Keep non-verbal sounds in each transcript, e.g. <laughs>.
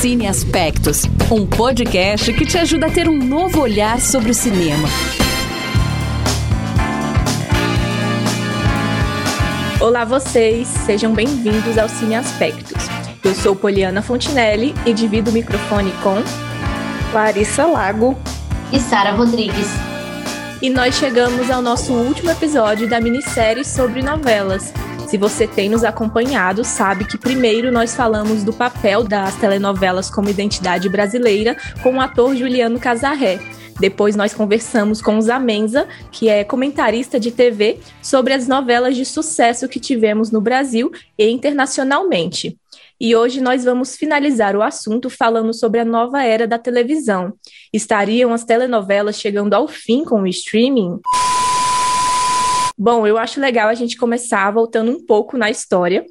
Cine Aspectos, um podcast que te ajuda a ter um novo olhar sobre o cinema. Olá vocês, sejam bem-vindos ao Cine Aspectos. Eu sou Poliana Fontinelli e divido o microfone com Larissa Lago e Sara Rodrigues. E nós chegamos ao nosso último episódio da minissérie sobre novelas, se você tem nos acompanhado, sabe que primeiro nós falamos do papel das telenovelas como identidade brasileira com o ator Juliano Casarré. Depois nós conversamos com o Zamenza, que é comentarista de TV, sobre as novelas de sucesso que tivemos no Brasil e internacionalmente. E hoje nós vamos finalizar o assunto falando sobre a nova era da televisão. Estariam as telenovelas chegando ao fim com o streaming? Bom, eu acho legal a gente começar voltando um pouco na história.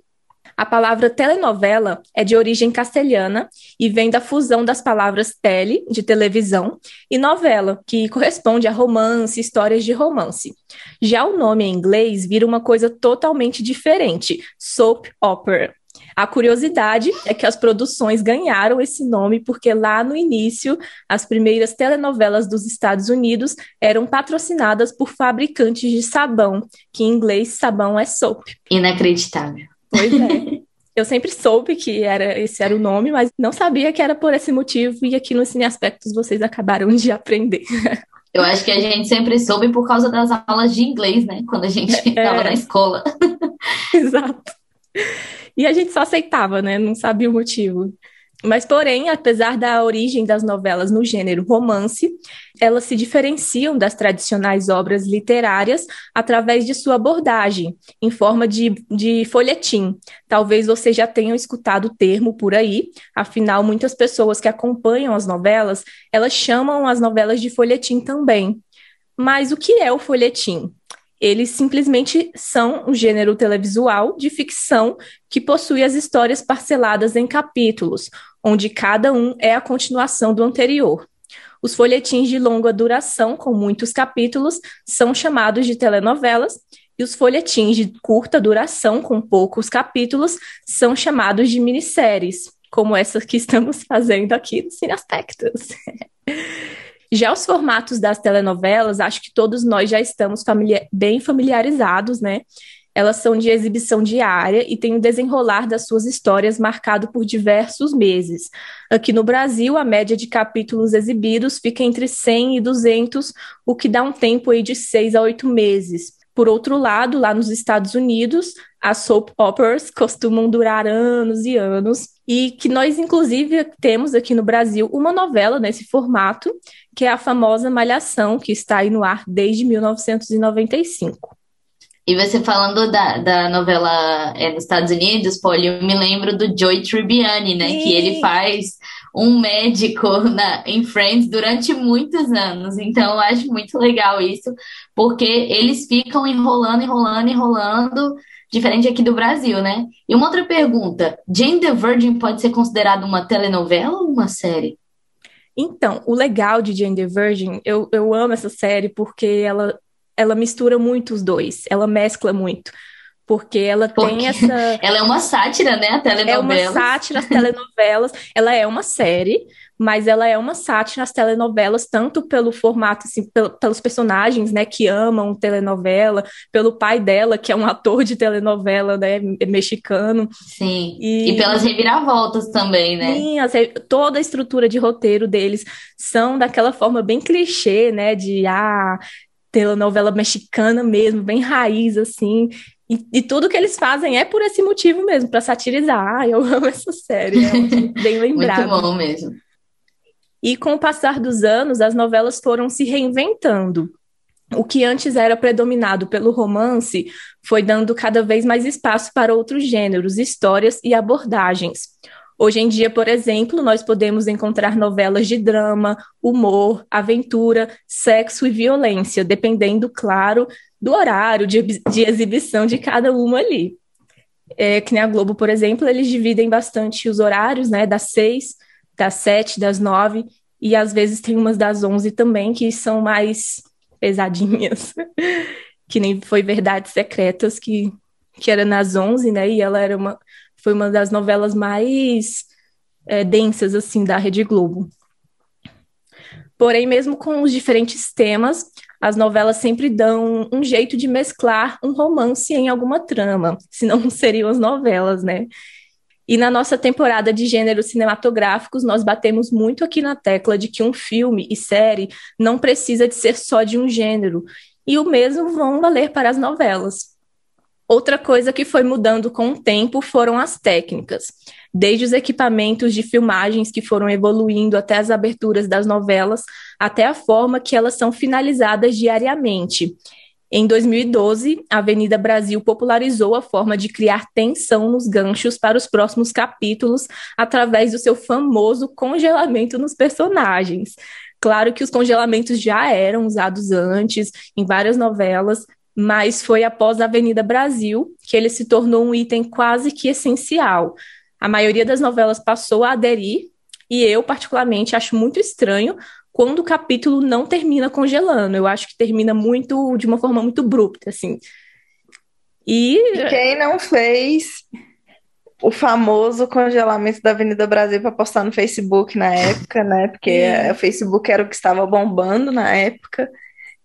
A palavra telenovela é de origem castelhana e vem da fusão das palavras tele, de televisão, e novela, que corresponde a romance, histórias de romance. Já o nome em inglês vira uma coisa totalmente diferente, soap opera. A curiosidade é que as produções ganharam esse nome porque lá no início, as primeiras telenovelas dos Estados Unidos eram patrocinadas por fabricantes de sabão, que em inglês sabão é soap. Inacreditável. Pois é. <laughs> Eu sempre soube que era esse era o nome, mas não sabia que era por esse motivo, e aqui no Cine Aspectos vocês acabaram de aprender. <laughs> Eu acho que a gente sempre soube por causa das aulas de inglês, né? Quando a gente estava é. na escola. <laughs> Exato. E a gente só aceitava, né? Não sabia o motivo. Mas, porém, apesar da origem das novelas no gênero romance, elas se diferenciam das tradicionais obras literárias através de sua abordagem, em forma de, de folhetim. Talvez você já tenham escutado o termo por aí, afinal, muitas pessoas que acompanham as novelas, elas chamam as novelas de folhetim também. Mas o que é o folhetim? Eles simplesmente são um gênero televisual de ficção que possui as histórias parceladas em capítulos, onde cada um é a continuação do anterior. Os folhetins de longa duração, com muitos capítulos, são chamados de telenovelas, e os folhetins de curta duração, com poucos capítulos, são chamados de minisséries, como essa que estamos <laughs> fazendo aqui no Cine Aspectos. <laughs> Já os formatos das telenovelas, acho que todos nós já estamos familiar, bem familiarizados, né? Elas são de exibição diária e têm o desenrolar das suas histórias marcado por diversos meses. Aqui no Brasil, a média de capítulos exibidos fica entre 100 e 200, o que dá um tempo aí de seis a oito meses. Por outro lado, lá nos Estados Unidos, as soap operas costumam durar anos e anos, e que nós, inclusive, temos aqui no Brasil uma novela nesse formato, que é a famosa Malhação, que está aí no ar desde 1995. E você falando da, da novela é, nos Estados Unidos, Polly, eu me lembro do Joey Tribbiani, né? Sim. Que ele faz um médico <laughs> na, em Friends durante muitos anos. Então, eu acho muito legal isso, porque eles ficam enrolando, enrolando, enrolando, diferente aqui do Brasil, né? E uma outra pergunta: Jane the Virgin pode ser considerada uma telenovela ou uma série? Então, o legal de Jane the Virgin, eu, eu amo essa série porque ela, ela mistura muito os dois, ela mescla muito porque ela porque tem essa. <laughs> Ela é uma sátira, né? A telenovela. É uma sátira às telenovelas. ela é uma série, mas ela é uma sátira às telenovelas, tanto pelo formato, assim, pelos personagens, né, que amam telenovela, pelo pai dela, que é um ator de telenovela, né, mexicano. Sim. E, e pelas reviravoltas também, né? Sim, as, toda a estrutura de roteiro deles são daquela forma bem clichê, né, de ah, telenovela mexicana mesmo, bem raiz, assim. E, e, tudo que eles fazem é por esse motivo mesmo, para satirizar. Ah, eu <laughs> amo essa série, é <laughs> bem lembrado. Muito bom mesmo. E com o passar dos anos, as novelas foram se reinventando. O que antes era predominado pelo romance foi dando cada vez mais espaço para outros gêneros, histórias e abordagens. Hoje em dia, por exemplo, nós podemos encontrar novelas de drama, humor, aventura, sexo e violência, dependendo, claro, do horário de, de exibição de cada uma ali. É, que nem a Globo, por exemplo, eles dividem bastante os horários, né, das seis, das sete, das nove, e às vezes tem umas das onze também, que são mais pesadinhas, <laughs> que nem foi Verdades Secretas, que, que era nas onze, né, e ela era uma, foi uma das novelas mais é, densas assim da Rede Globo. Porém, mesmo com os diferentes temas, as novelas sempre dão um jeito de mesclar um romance em alguma trama, <laughs> senão seriam as novelas, né? E na nossa temporada de gêneros cinematográficos, nós batemos muito aqui na tecla de que um filme e série não precisa de ser só de um gênero, e o mesmo vão valer para as novelas. Outra coisa que foi mudando com o tempo foram as técnicas desde os equipamentos de filmagens que foram evoluindo até as aberturas das novelas, até a forma que elas são finalizadas diariamente. Em 2012, a Avenida Brasil popularizou a forma de criar tensão nos ganchos para os próximos capítulos através do seu famoso congelamento nos personagens. Claro que os congelamentos já eram usados antes em várias novelas, mas foi após a Avenida Brasil que ele se tornou um item quase que essencial, a maioria das novelas passou a aderir, e eu, particularmente, acho muito estranho quando o capítulo não termina congelando. Eu acho que termina muito, de uma forma muito abrupta, assim. E... quem não fez o famoso congelamento da Avenida Brasil para postar no Facebook na época, né? Porque é. o Facebook era o que estava bombando na época.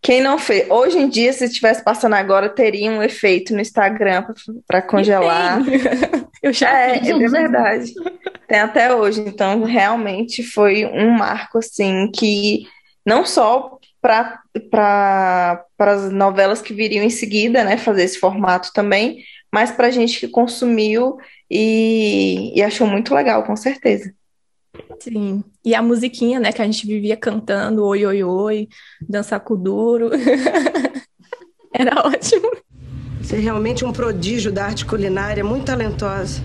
Quem não fez, hoje em dia, se estivesse passando agora, teria um efeito no Instagram para congelar. <laughs> Eu já é, é verdade. Tem até hoje. Então, realmente foi um marco assim que não só para as novelas que viriam em seguida, né, fazer esse formato também, mas para a gente que consumiu e, e achou muito legal, com certeza. Sim. E a musiquinha, né, que a gente vivia cantando, oi, oi, oi, dançar com duro. <laughs> Era ótimo. Você é realmente um prodígio da arte culinária, muito talentosa.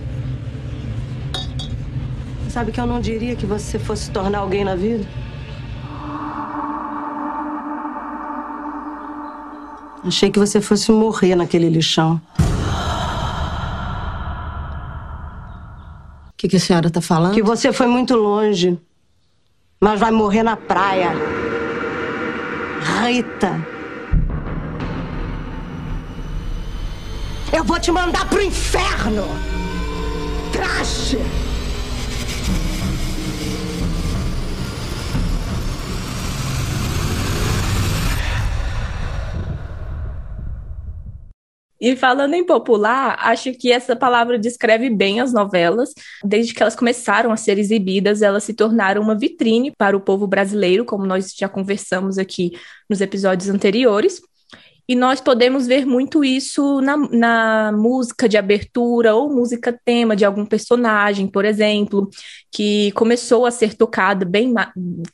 Sabe que eu não diria que você fosse tornar alguém na vida? Achei que você fosse morrer naquele lixão. Que, que a senhora está falando? Que você foi muito longe. Mas vai morrer na praia. Rita. Eu vou te mandar pro inferno! Traste! E falando em popular, acho que essa palavra descreve bem as novelas. Desde que elas começaram a ser exibidas, elas se tornaram uma vitrine para o povo brasileiro, como nós já conversamos aqui nos episódios anteriores. E nós podemos ver muito isso na, na, música de abertura ou música tema de algum personagem, por exemplo, que começou a ser tocada bem,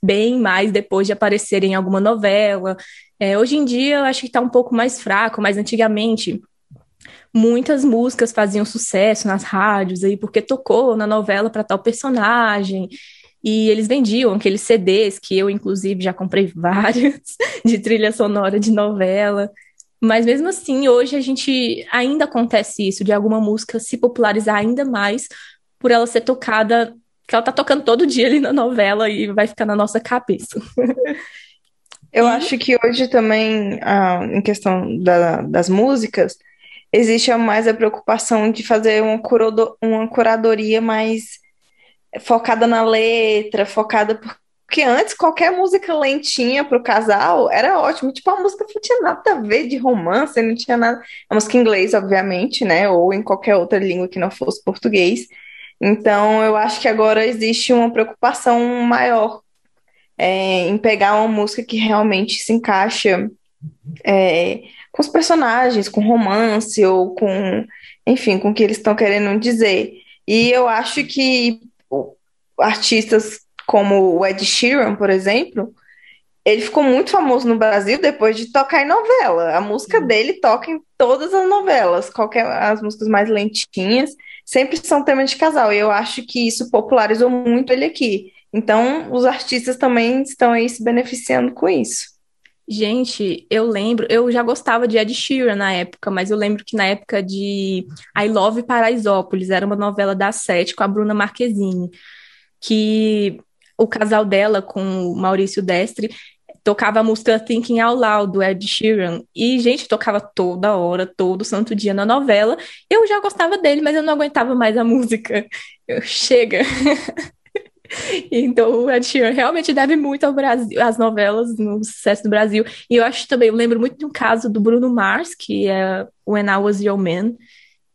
bem mais depois de aparecer em alguma novela. É, hoje em dia, eu acho que está um pouco mais fraco, mas antigamente muitas músicas faziam sucesso nas rádios aí porque tocou na novela para tal personagem. E eles vendiam aqueles CDs que eu, inclusive, já comprei <laughs> vários de trilha sonora de novela. Mas mesmo assim, hoje a gente ainda acontece isso, de alguma música se popularizar ainda mais por ela ser tocada, que ela tá tocando todo dia ali na novela e vai ficar na nossa cabeça. Eu acho que hoje também, ah, em questão da, das músicas, existe mais a preocupação de fazer uma, uma curadoria mais focada na letra, focada por porque antes, qualquer música lentinha pro casal era ótimo. Tipo, a música não tinha nada a ver de romance, não tinha nada. A música em inglês, obviamente, né? Ou em qualquer outra língua que não fosse português. Então, eu acho que agora existe uma preocupação maior é, em pegar uma música que realmente se encaixa é, com os personagens, com romance ou com, enfim, com o que eles estão querendo dizer. E eu acho que artistas como o Ed Sheeran, por exemplo, ele ficou muito famoso no Brasil depois de tocar em novela. A música uhum. dele toca em todas as novelas, qualquer as músicas mais lentinhas, sempre são tema de casal. E eu acho que isso popularizou muito ele aqui. Então, os artistas também estão aí se beneficiando com isso. Gente, eu lembro, eu já gostava de Ed Sheeran na época, mas eu lembro que na época de I Love Paraisópolis, era uma novela da Sete com a Bruna Marquezine, que o casal dela com o Maurício Destre tocava a música Thinking Out Loud do Ed Sheeran e gente tocava toda hora, todo santo dia na novela. Eu já gostava dele, mas eu não aguentava mais a <laughs> música. Eu, chega. <laughs> Então, Ed Sheeran realmente deve muito ao Brasil, às novelas, no sucesso do Brasil. E eu acho também, eu lembro muito de um caso do Bruno Mars, que é When I Was Your Man,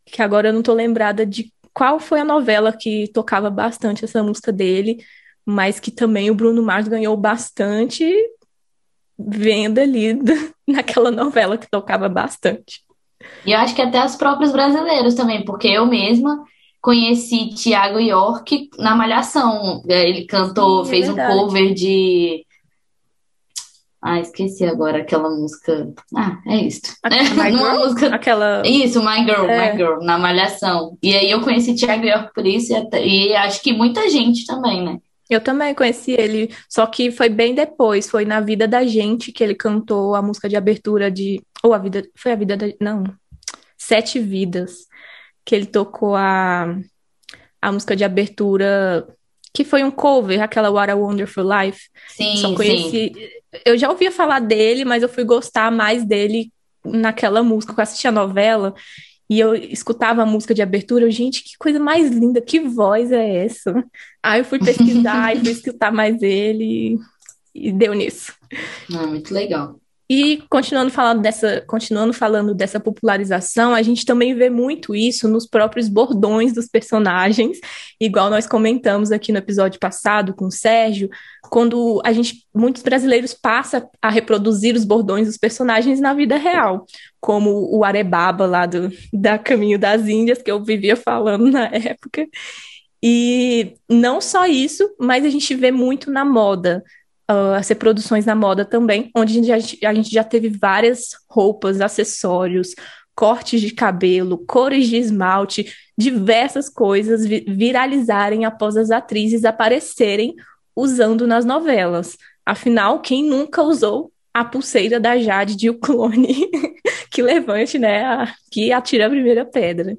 que agora eu não tô lembrada de qual foi a novela que tocava bastante essa música dele, mas que também o Bruno Mars ganhou bastante venda ali <laughs> naquela novela que tocava bastante. E eu acho que até os próprios brasileiros também, porque eu mesma conheci Tiago York na Malhação. Ele cantou, Sim, é fez um cover de. Ah, esqueci agora aquela música. Ah, é isso. Numa <laughs> música. Aquela. Isso, My Girl, é. My Girl, na Malhação. E aí eu conheci Tiago York por isso, e, até... e acho que muita gente também, né? Eu também conheci ele, só que foi bem depois, foi na vida da gente que ele cantou a música de abertura de. Ou a vida. Foi a vida da. Não. Sete Vidas. Que ele tocou a, a música de abertura, que foi um cover, aquela What a Wonderful Life. Sim, só conheci. Sim. Eu já ouvia falar dele, mas eu fui gostar mais dele naquela música. Eu assisti a novela e eu escutava a música de abertura, eu, gente, que coisa mais linda, que voz é essa? Aí eu fui pesquisar <laughs> e fui escutar mais ele e, deu nisso. Ah, muito legal. E continuando falando dessa, continuando falando dessa popularização, a gente também vê muito isso nos próprios bordões dos personagens, igual nós comentamos aqui no episódio passado com o Sérgio, quando a gente, muitos brasileiros passam a reproduzir os bordões dos personagens na vida real, como o Arebaba lá do da Caminho das Índias, que eu vivia falando na época. E não só isso, mas a gente vê muito na moda uh, as reproduções na moda também, onde a gente, a gente já teve várias roupas, acessórios, cortes de cabelo, cores de esmalte, diversas coisas viralizarem após as atrizes aparecerem usando nas novelas. Afinal, quem nunca usou a pulseira da Jade de o clone <laughs> que levante, né, a, que atira a primeira pedra.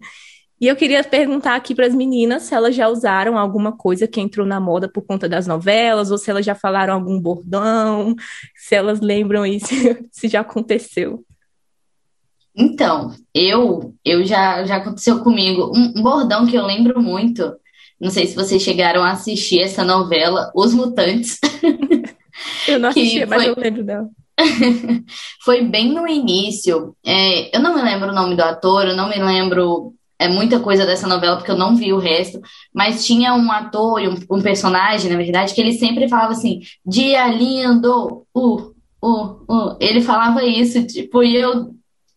E eu queria perguntar aqui para as meninas se elas já usaram alguma coisa que entrou na moda por conta das novelas, ou se elas já falaram algum bordão, se elas lembram isso, <laughs> se já aconteceu. Então, eu, eu já, já aconteceu comigo um, um bordão que eu lembro muito. Não sei se vocês chegaram a assistir essa novela, Os Mutantes. <laughs> Eu não assisti, mas eu lembro dela. <laughs> foi bem no início. É, eu não me lembro o nome do ator, eu não me lembro é muita coisa dessa novela, porque eu não vi o resto, mas tinha um ator e um, um personagem, na verdade, que ele sempre falava assim, dia lindo, uh, uh, uh. Ele falava isso, tipo, e eu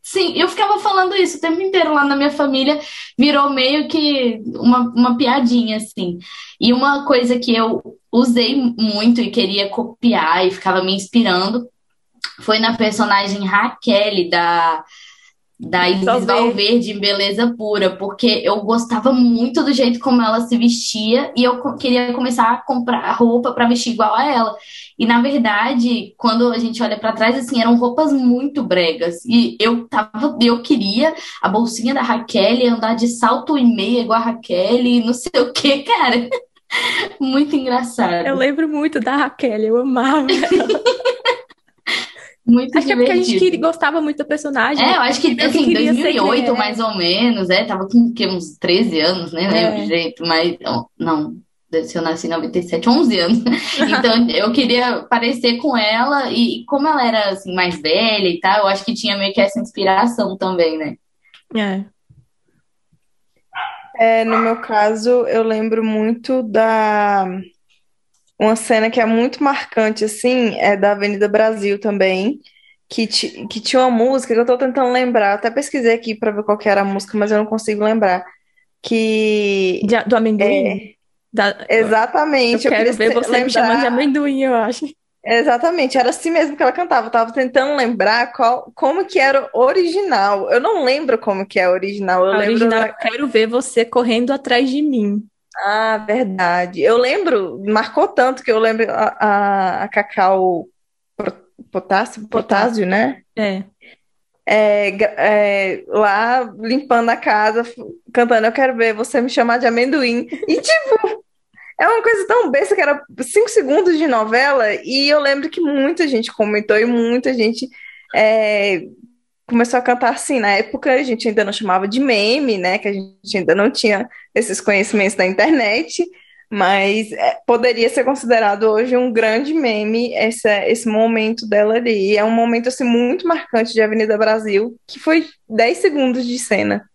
Sim, eu ficava falando isso o tempo inteiro lá na minha família, virou meio que uma, uma piadinha, assim. E uma coisa que eu usei muito e queria copiar e ficava me inspirando foi na personagem Raquel da da Isis Valverde em Beleza Pura, porque eu gostava muito do jeito como ela se vestia e eu queria começar a comprar roupa para vestir igual a ela. E na verdade, quando a gente olha para trás, assim, eram roupas muito bregas. E eu tava, eu queria a bolsinha da Raquel, andar de salto e meia igual a Raquel, e não sei o que, cara. <laughs> muito engraçado. Eu lembro muito da Raquel, eu amava ela. <laughs> Muito acho divertido. que é porque a gente queria, gostava muito da personagem. É, eu acho que, assim, 2008 mais ou menos, é, tava com que, uns 13 anos, nem lembro é. jeito, mas, não, se eu nasci em 97, 11 anos. <laughs> Então, eu queria parecer com ela, e como ela era, assim, mais velha e tal, eu acho que tinha meio que essa inspiração também, né? É. É, no meu caso, eu lembro muito da uma cena que é muito marcante, assim, é da Avenida Brasil também, que, que tinha uma música que eu tô tentando lembrar, até pesquisei aqui para ver qual era a música, mas eu não consigo lembrar. Que. De, do amendoim? É, da, exatamente. Eu, eu quero ver você lembrar... me chamando de amendoim, eu acho. Exatamente, era assim mesmo que ela cantava. Eu tava tentando lembrar qual, como que era o original. Eu não lembro como que é o original. Eu a lembro original, da... quero ver você correndo atrás de mim. Ah, verdade. Eu lembro, marcou tanto que eu lembro a, a, a Cacau Potássio, Potásio, né? É. É, é, lá limpando a casa, cantando Eu quero ver você me chamar de amendoim. E tipo, <laughs> é uma coisa tão besta que era cinco segundos de novela, e eu lembro que muita gente comentou e muita gente é, começou a cantar assim. Na época a gente ainda não chamava de meme, né? Que a gente ainda não tinha esses conhecimentos da internet, Mas é, poderia ser considerado hoje um grande meme esse, esse momento dela ali. É um momento assim, muito marcante de Avenida Brasil, que foi 10 segundos de cena.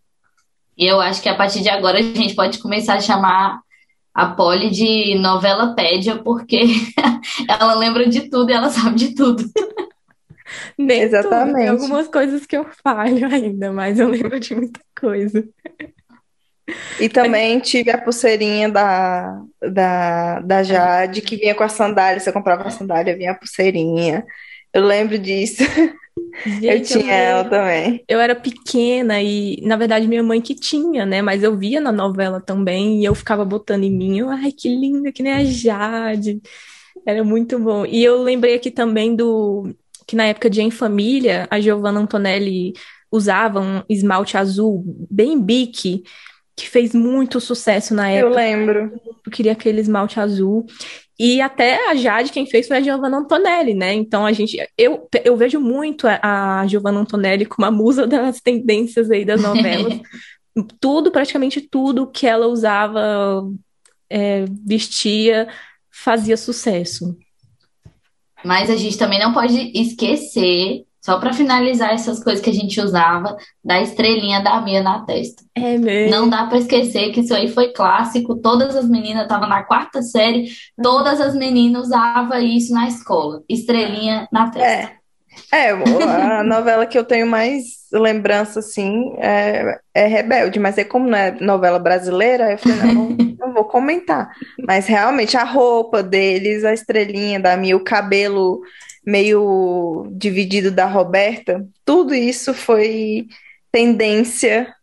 E eu acho que a partir de agora a gente pode começar a chamar a Polly de novela pédia, porque <laughs> ela lembra de tudo e ela sabe de tudo. <laughs> <laughs> Nem Exatamente. Tudo. Tem algumas coisas que eu falho ainda, mas eu lembro de muita coisa. E também tive a pulseirinha da, da, da Jade, que vinha com a sandália. Você comprava a sandália, vinha a pulseirinha. Eu lembro disso. <laughs> Gente, eu tinha eu, ela também. Eu era pequena e, na verdade, minha mãe que tinha, né? Mas eu via na novela também e eu ficava botando em mim. Eu, Ai, que linda, que nem a Jade. Era muito bom. E eu lembrei aqui também do que na época de Em Família, a Giovanna Antonelli usava um esmalte azul bem bique que fez muito sucesso na época. Eu lembro. Eu queria aquele esmalte azul. E até a Jade, quem fez foi a Giovanna Antonelli, né? Então a gente. Eu, eu vejo muito a, a Giovanna Antonelli como a musa das tendências aí das novelas. <laughs> tudo, praticamente tudo que ela usava, é, vestia, fazia sucesso. Mas a gente também não pode esquecer só para finalizar essas coisas que a gente usava, da estrelinha da Mia na testa. É mesmo. Não dá para esquecer que isso aí foi clássico. Todas as meninas estavam na quarta série, todas as meninas usavam isso na escola. Estrelinha na testa. É. É, a <laughs> novela que eu tenho mais lembrança, assim, é, é Rebelde, mas é como não é novela brasileira, eu falei, não, não vou comentar. Mas realmente a roupa deles, a estrelinha da Mia, o cabelo meio dividido da Roberta, tudo isso foi tendência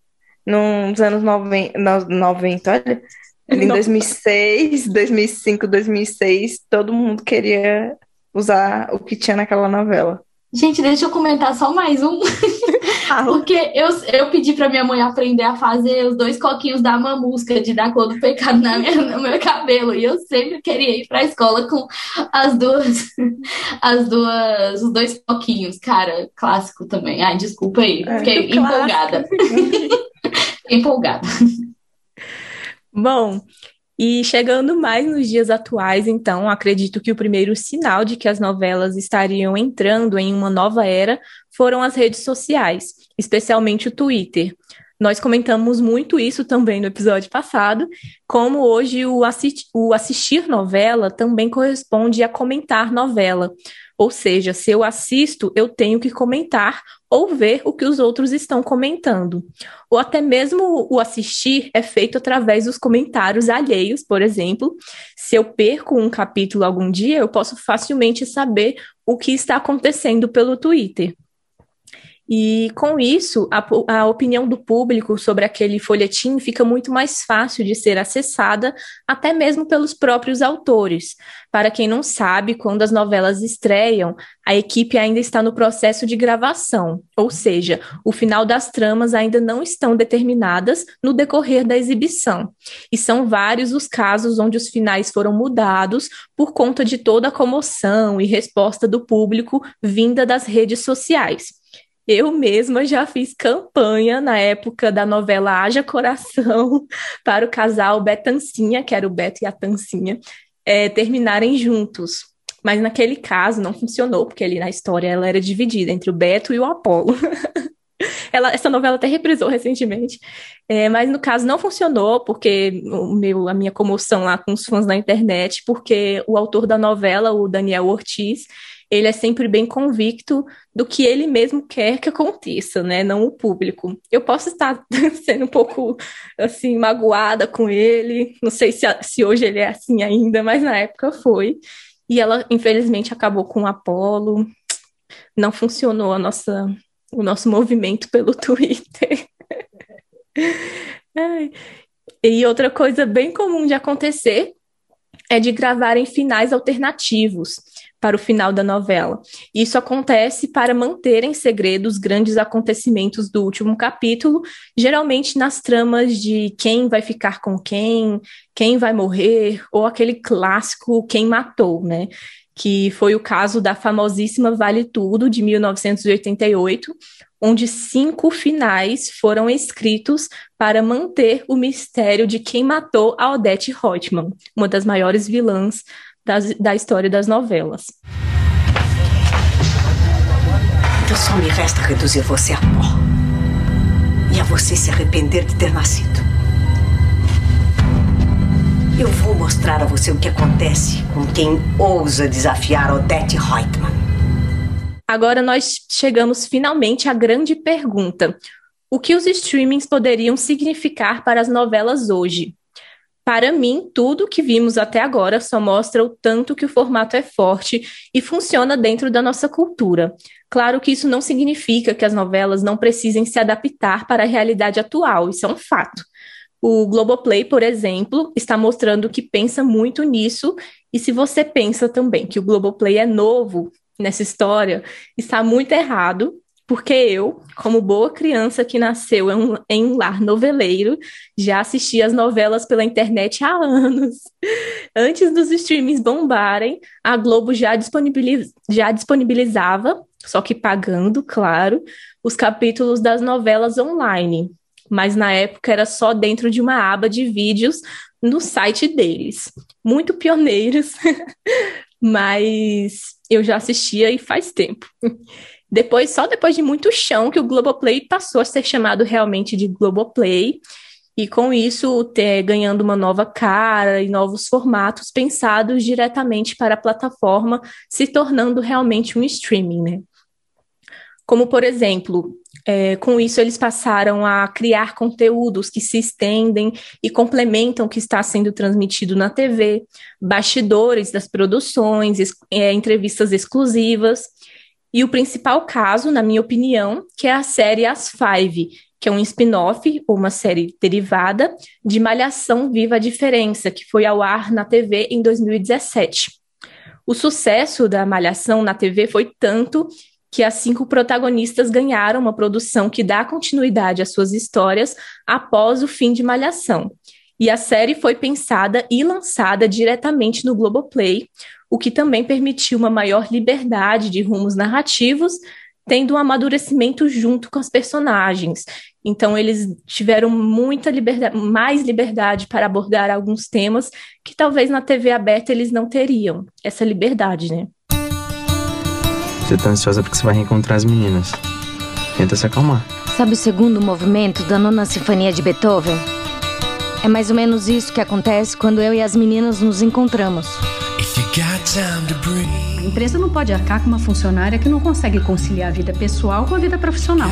nos anos 90, 90 olha, em 2006, 2005, 2006, todo mundo queria usar o que tinha naquela novela. Gente, deixa eu comentar só mais um. <laughs> Porque eu, eu pedi para minha mãe aprender a fazer os dois coquinhos da mamusca de dar cor do pecado na minha, no meu cabelo. E eu sempre queria ir para a escola com as duas, as duas, os dois coquinhos. Cara, clássico também. Ai, desculpa aí. É, Fiquei é, empolgada. <laughs> empolgada. Bom, e chegando mais nos dias atuais, então, acredito que o primeiro sinal de que as novelas estariam entrando em uma nova era foram as redes sociais, especialmente o Twitter. Nós comentamos muito isso também no episódio passado, como hoje o, o assistir novela também corresponde a comentar novela. Ou seja, se eu assisto, eu tenho que comentar ou ver o que os outros estão comentando. Ou até mesmo o assistir é feito através dos comentários alheios, por exemplo. Se eu perco um capítulo algum dia, eu posso facilmente saber o que está acontecendo pelo Twitter. E com isso, a, a, opinião do público sobre aquele folhetim fica muito mais fácil de ser acessada, até mesmo pelos próprios autores. Para quem não sabe, quando as novelas estreiam, a equipe ainda está no processo de gravação, ou seja, o final das tramas ainda não estão determinadas no decorrer da exibição. E são vários os casos onde os finais foram mudados por conta de toda a comoção e resposta do público vinda das redes sociais. Eu mesma já fiz campanha na época da novela Haja Coração <laughs> para o casal Betancinha, que era o Beto e a Tancinha, é, terminarem juntos. Mas naquele caso não funcionou, porque ali na história ela era dividida entre o Beto e o Apolo. <laughs> ela, essa novela até reprisou recentemente, é, mas no caso não funcionou, porque o meu, a minha comoção lá com os fãs na internet, porque o autor da novela, o Daniel Ortiz, ele é sempre bem convicto do que ele mesmo quer que aconteça, né? Não o público. Eu posso estar <laughs> sendo um pouco assim magoada com ele, não sei se, se hoje ele é assim ainda, mas na época foi. E ela, infelizmente, acabou com o Apolo. Não funcionou a nossa, o nosso movimento pelo <laughs> Twitter. e outra coisa bem comum de acontecer é de gravarem finais alternativos para o final da novela. Isso acontece para manter em segredo os grandes acontecimentos do último capítulo, geralmente nas tramas de quem vai ficar com quem, quem vai morrer, ou aquele clássico quem matou, né? Que foi o caso da famosíssima Vale Tudo, de 1988, onde cinco finais foram escritos para manter o mistério de quem matou a Odette Reutemann, uma das maiores vilãs das, da história das novelas. Então só me resta reduzir você a pó. E a você se arrepender de ter nascido. Eu vou mostrar a você o que acontece com quem ousa desafiar Odette Reutemann. Agora nós chegamos finalmente à grande pergunta: o que os streamings poderiam significar para as novelas hoje? Para mim, tudo que vimos até agora só mostra o tanto que o formato é forte e funciona dentro da nossa cultura. Claro que isso não significa que as novelas não precisem se adaptar para a realidade atual, isso é um fato. O Globoplay, por exemplo, está mostrando que pensa muito nisso, e se você pensa também que o Globoplay é novo, nessa história está muito errado, porque eu, como boa criança que nasceu em um, em um lar noveleiro, já assisti as novelas pela internet há anos. <laughs> Antes dos streamings bombarem, a Globo já, disponibiliz, já disponibilizava, só que pagando, claro, os capítulos das novelas online. Mas na época era só dentro de uma aba de vídeos no site deles. Muito pioneiros, <laughs> mas eu já assistia e faz tempo. Depois, só depois de muito chão, que o Globoplay passou a ser chamado realmente de Globoplay, e com isso ter, ganhando uma nova cara e novos formatos pensados diretamente para a plataforma, se tornando realmente um streaming, né? Como, por exemplo, é, com isso, eles passaram a criar conteúdos que se estendem e complementam o que está sendo transmitido na TV, bastidores das produções, é, entrevistas exclusivas. E o principal caso, na minha opinião, que é a série As Five, que é um spin-off ou uma série derivada de Malhação Viva a Diferença, que foi ao ar na TV em 2017. O sucesso da Malhação na TV foi tanto que as cinco protagonistas ganharam uma produção que dá continuidade às suas histórias após o fim de Malhação. E a série foi pensada e lançada diretamente no Globoplay, o que também permitiu uma maior liberdade de rumos narrativos, tendo um amadurecimento junto com as personagens. Então eles tiveram muita liberdade, mais liberdade para abordar alguns temas que talvez na TV aberta eles não teriam essa liberdade, né? Você tá ansiosa porque você vai reencontrar as meninas. Tenta se acalmar. Sabe o segundo movimento da nona sinfonia de Beethoven? É mais ou menos isso que acontece quando eu e as meninas nos encontramos. A empresa não pode arcar com uma funcionária que não consegue conciliar a vida pessoal com a vida profissional.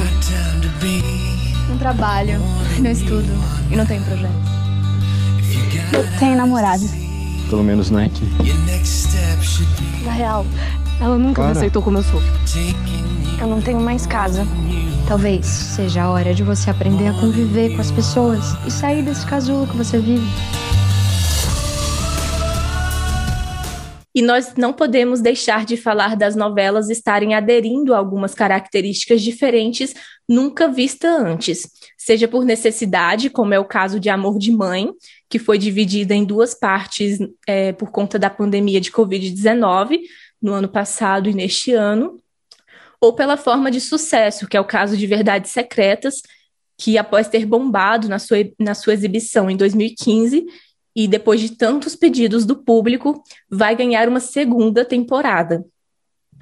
Não trabalho, não estudo e não tenho projeto. Eu tenho namorado. Pelo menos não é aqui. Na real, ela nunca Clara. me aceitou como eu sou. Eu não tenho mais casa. Talvez seja a hora de você aprender a conviver com as pessoas e sair desse casulo que você vive. E nós não podemos deixar de falar das novelas estarem aderindo a algumas características diferentes nunca vista antes, seja por necessidade, como é o caso de Amor de Mãe, que foi dividida em duas partes é, por conta da pandemia de Covid-19, no ano passado e neste ano, ou pela forma de sucesso, que é o caso de Verdades Secretas, que após ter bombado na sua, na sua exibição em 2015 e depois de tantos pedidos do público, vai ganhar uma segunda temporada.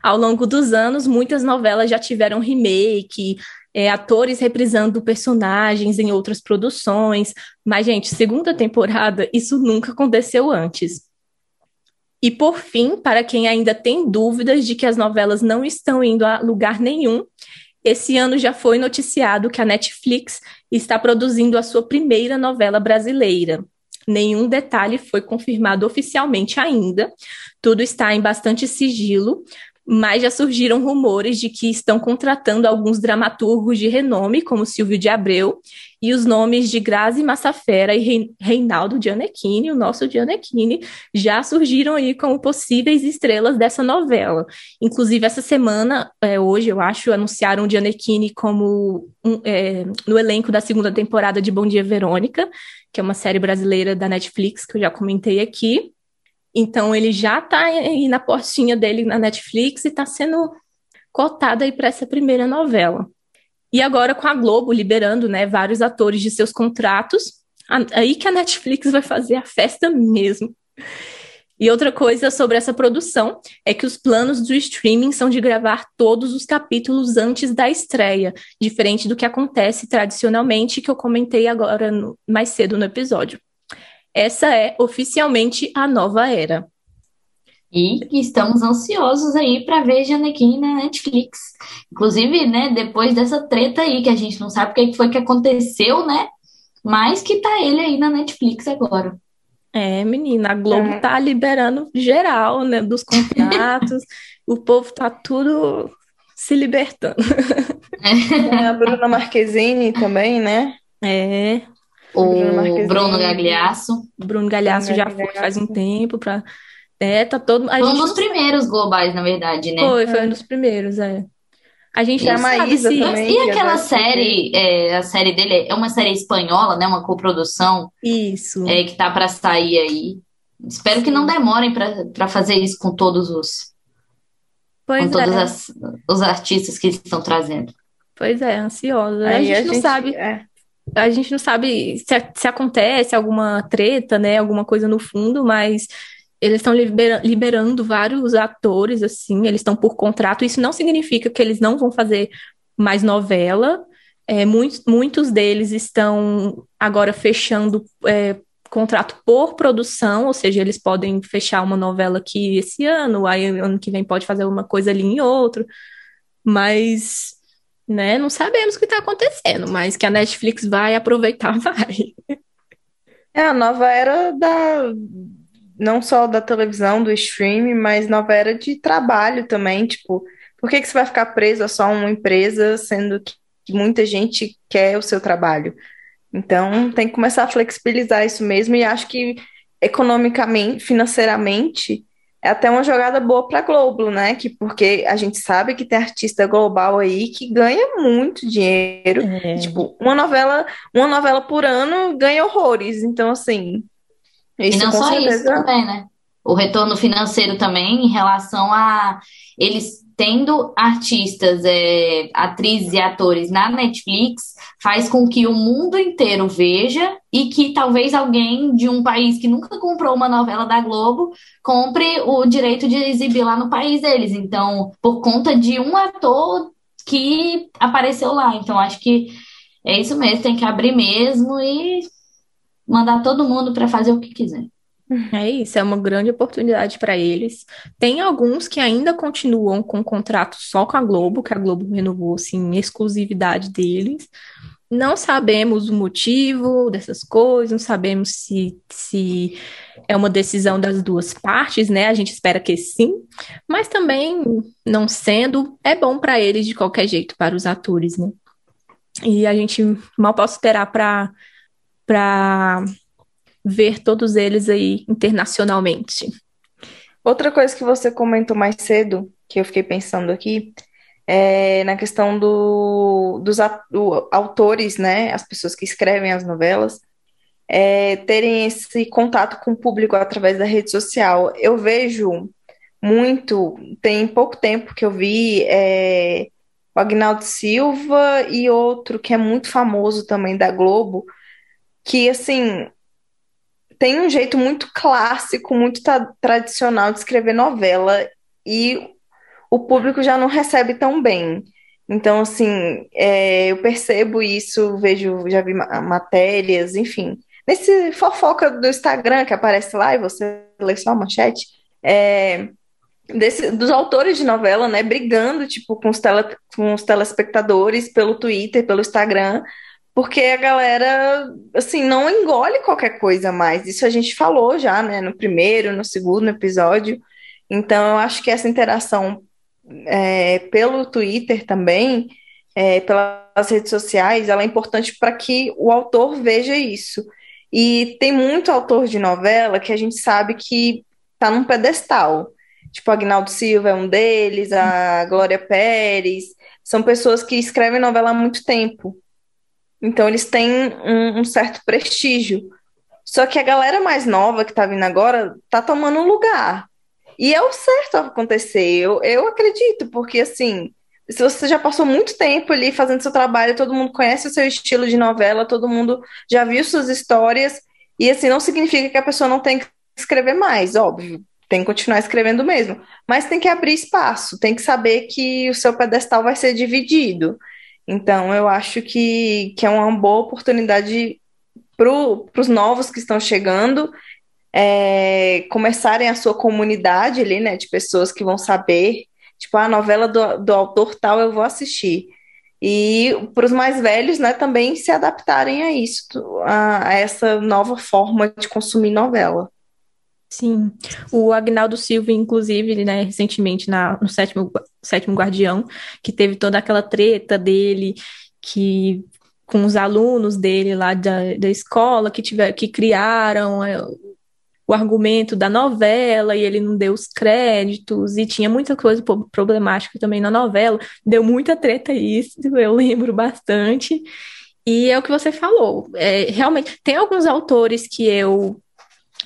Ao longo dos anos, muitas novelas já tiveram remake, é, atores reprisando personagens em outras produções, mas, gente, segunda temporada, isso nunca aconteceu antes. E, por fim, para quem ainda tem dúvidas de que as novelas não estão indo a lugar nenhum, esse ano já foi noticiado que a Netflix está produzindo a sua primeira novela brasileira. Nenhum detalhe foi confirmado oficialmente ainda, tudo está em bastante sigilo, mas já surgiram rumores de que estão contratando alguns dramaturgos de renome, como Silvio de Abreu, e os nomes de Grazi Massafera e Reinaldo Gianecchini, o nosso Gianecchini, já surgiram aí como possíveis estrelas dessa novela. Inclusive, essa semana, é, hoje, eu acho, anunciaram o Gianecchini como um, é, no elenco da segunda temporada de Bom Dia Verônica, que é uma série brasileira da Netflix, que eu já comentei aqui. Então ele já está aí na portinha dele na Netflix e está sendo cotado aí para essa primeira novela. E agora com a Globo liberando, né, vários atores de seus contratos, aí que a Netflix vai fazer a festa mesmo. E outra coisa sobre essa produção é que os planos do streaming são de gravar todos os capítulos antes da estreia, diferente do que acontece tradicionalmente, que eu comentei agora no, mais cedo no episódio. Essa é oficialmente a nova era. E estamos ansiosos aí para ver Janequim na Netflix. Inclusive, né, depois dessa treta aí, que a gente não sabe o que foi que aconteceu, né? Mas que tá ele aí na Netflix agora. É, menina, a Globo é. tá liberando geral, né, dos contratos. <laughs> o povo tá tudo se libertando. É, a Bruna Marquezine também, né? É. O Bruno, Bruno Gagliasso. Bruno Gagliasso já foi faz um tempo para é, tá todo. A foi um dos primeiros globais, na verdade, né? Foi, foi um dos primeiros, é. A gente já sabe se... também, E aquela série, é, a série dele é uma série espanhola, né? Uma coprodução. Isso. É, que tá para sair aí. Espero Sim. que não demorem para fazer isso com todos os. Pois com todos é. as, os artistas que estão trazendo. Pois é, ansiosa. a gente, a não sabe. É. A gente não sabe se, se acontece alguma treta, né? Alguma coisa no fundo, mas eles estão libera liberando vários atores, assim, eles estão por contrato. Isso não significa que eles não vão fazer mais novela. É, muitos, muitos deles estão agora fechando é, contrato por produção, ou seja, eles podem fechar uma novela aqui esse ano, aí ano que vem pode fazer uma coisa ali em outro, mas né, não sabemos o que está acontecendo, mas que a Netflix vai aproveitar, <laughs> vai. É a nova era da, não só da televisão, do streaming, mas nova era de trabalho também, tipo, por que, que você vai ficar preso a só uma empresa, sendo que muita gente quer o seu trabalho? Então, tem que começar a flexibilizar isso mesmo, e acho que economicamente, financeiramente, é até uma jogada boa para a Globo, né? Que porque a gente sabe que tem artista global aí que ganha muito dinheiro. É. Tipo, uma novela, uma novela por ano ganha horrores. Então, assim, isso, e não só certeza. isso também, né? O retorno financeiro também em relação a eles tendo artistas, é, atrizes e atores na Netflix, faz com que o mundo inteiro veja e que talvez alguém de um país que nunca comprou uma novela da Globo compre o direito de exibir lá no país deles. Então, por conta de um ator que apareceu lá. Então, acho que é isso mesmo, tem que abrir mesmo e mandar todo mundo para fazer o que quiser. É isso, é uma grande oportunidade para eles. Tem alguns que ainda continuam com contrato só com a Globo, que a Globo renovou assim, exclusividade deles. Não sabemos o motivo dessas coisas, não sabemos se, se é uma decisão das duas partes, né? A gente espera que sim, mas também, não sendo, é bom para eles de qualquer jeito, para os atores, né? E a gente mal pode esperar para para ver todos eles aí internacionalmente. Outra coisa que você comentou mais cedo, que eu fiquei pensando aqui, é na questão do, dos do, autores, né, as pessoas que escrevem as novelas, é, terem esse contato com o público através da rede social. Eu vejo muito, tem pouco tempo que eu vi é, o Agnaldo Silva e outro que é muito famoso também da Globo, que, assim, tem um jeito muito clássico, muito tradicional de escrever novela e o público já não recebe tão bem. Então, assim, é, eu percebo isso, vejo, já vi matérias, enfim. Nesse fofoca do Instagram que aparece lá e você lê só a manchete, é, desse, dos autores de novela, né, brigando, tipo, com os, tele, com os telespectadores pelo Twitter, pelo Instagram, porque a galera, assim, não engole qualquer coisa mais. Isso a gente falou já, né, no primeiro, no segundo episódio. Então, eu acho que essa interação é, pelo Twitter também, é, pelas redes sociais, ela é importante para que o autor veja isso. E tem muito autor de novela que a gente sabe que está num pedestal. Tipo, Agnaldo Silva é um deles, a Glória Pérez. São pessoas que escrevem novela há muito tempo. Então eles têm um, um certo prestígio. Só que a galera mais nova que tá vindo agora tá tomando lugar. E é o certo acontecer, eu, eu acredito, porque assim, se você já passou muito tempo ali fazendo seu trabalho, todo mundo conhece o seu estilo de novela, todo mundo já viu suas histórias, e assim, não significa que a pessoa não tem que escrever mais, óbvio, tem que continuar escrevendo mesmo, mas tem que abrir espaço, tem que saber que o seu pedestal vai ser dividido. Então, eu acho que, que é uma boa oportunidade para os novos que estão chegando é, começarem a sua comunidade ali, né, de pessoas que vão saber, tipo, a novela do, do autor tal eu vou assistir. E para os mais velhos, né, também se adaptarem a isso, a, a essa nova forma de consumir novela. Sim, o Agnaldo Silva, inclusive, né, recentemente na, no sétimo, sétimo Guardião, que teve toda aquela treta dele, que com os alunos dele lá da, da escola, que, tiver, que criaram é, o argumento da novela e ele não deu os créditos e tinha muita coisa problemática também na novela. Deu muita treta isso, <laughs> eu lembro bastante. E é o que você falou. É, realmente, tem alguns autores que eu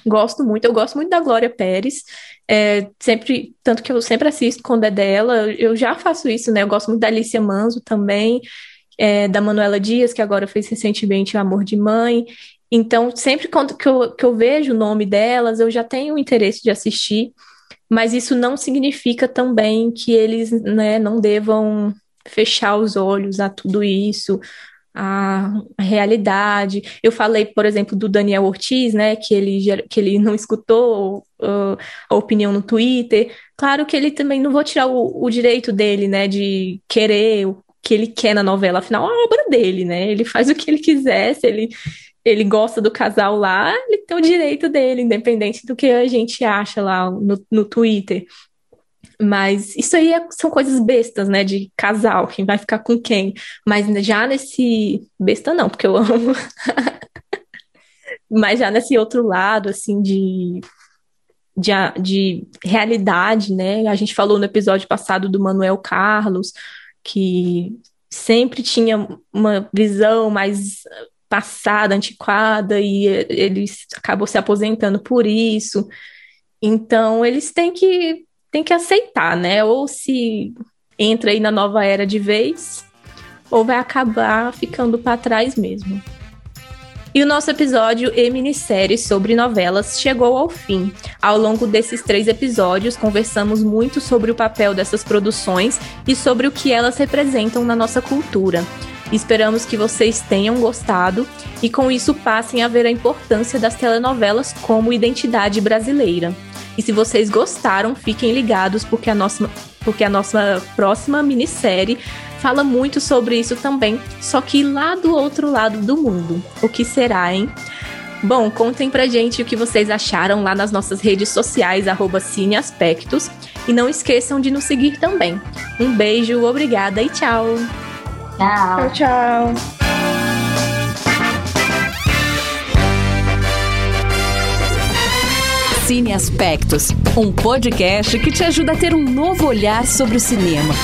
gosto muito. Eu gosto muito da Glória Pérez. É, sempre, tanto que eu sempre assisto quando é dela. Eu já faço isso, né? Eu gosto muito da Alicia Manso também. É, da Manuela Dias, que agora fez recentemente o Amor de Mãe. Então, sempre quando que eu, que eu vejo o nome delas, eu já tenho interesse de assistir, mas isso não significa também que eles né, não devam fechar os olhos a tudo isso, a, realidade. Eu falei, por exemplo, do Daniel Ortiz, né, que ele, que ele não escutou uh, a opinião no Twitter. Claro que ele também não vou tirar o, o direito dele, né, de querer o que ele quer na novela, afinal, é a obra dele, né? Ele faz o que ele quiser, se ele ele gosta do casal lá, ele tem o direito dele, independente do que a gente acha lá no, no Twitter. Mas isso aí é, são coisas bestas, né? De casal, quem vai ficar com quem. Mas já nesse. Besta não, porque eu amo. <laughs> Mas já nesse outro lado, assim, de, de, de realidade, né? A gente falou no episódio passado do Manuel Carlos, que sempre tinha uma visão mais passada, antiquada, e ele acabou se aposentando por isso. Então, eles têm que, têm que aceitar, né? Ou se entra aí na nova era de vez, ou vai acabar ficando para trás mesmo. E o nosso episódio e minissérie sobre novelas chegou ao fim. Ao longo desses três episódios, conversamos muito sobre o papel dessas produções e sobre o que elas representam na nossa cultura. Esperamos que vocês tenham gostado e com isso passem a ver a importância das telenovelas como identidade brasileira. E se vocês gostaram, fiquem ligados porque a nossa, porque a nossa próxima minissérie fala muito sobre isso também, só que lá do outro lado do mundo. O que será, hein? Bom, contem pra gente o que vocês acharam lá nas nossas redes sociais, arroba Cineaspectos. E não esqueçam de nos seguir também. Um beijo, obrigada e tchau! Tchau. Tchau, tchau. Cine Aspectos, um podcast que te ajuda a ter um novo olhar sobre o cinema.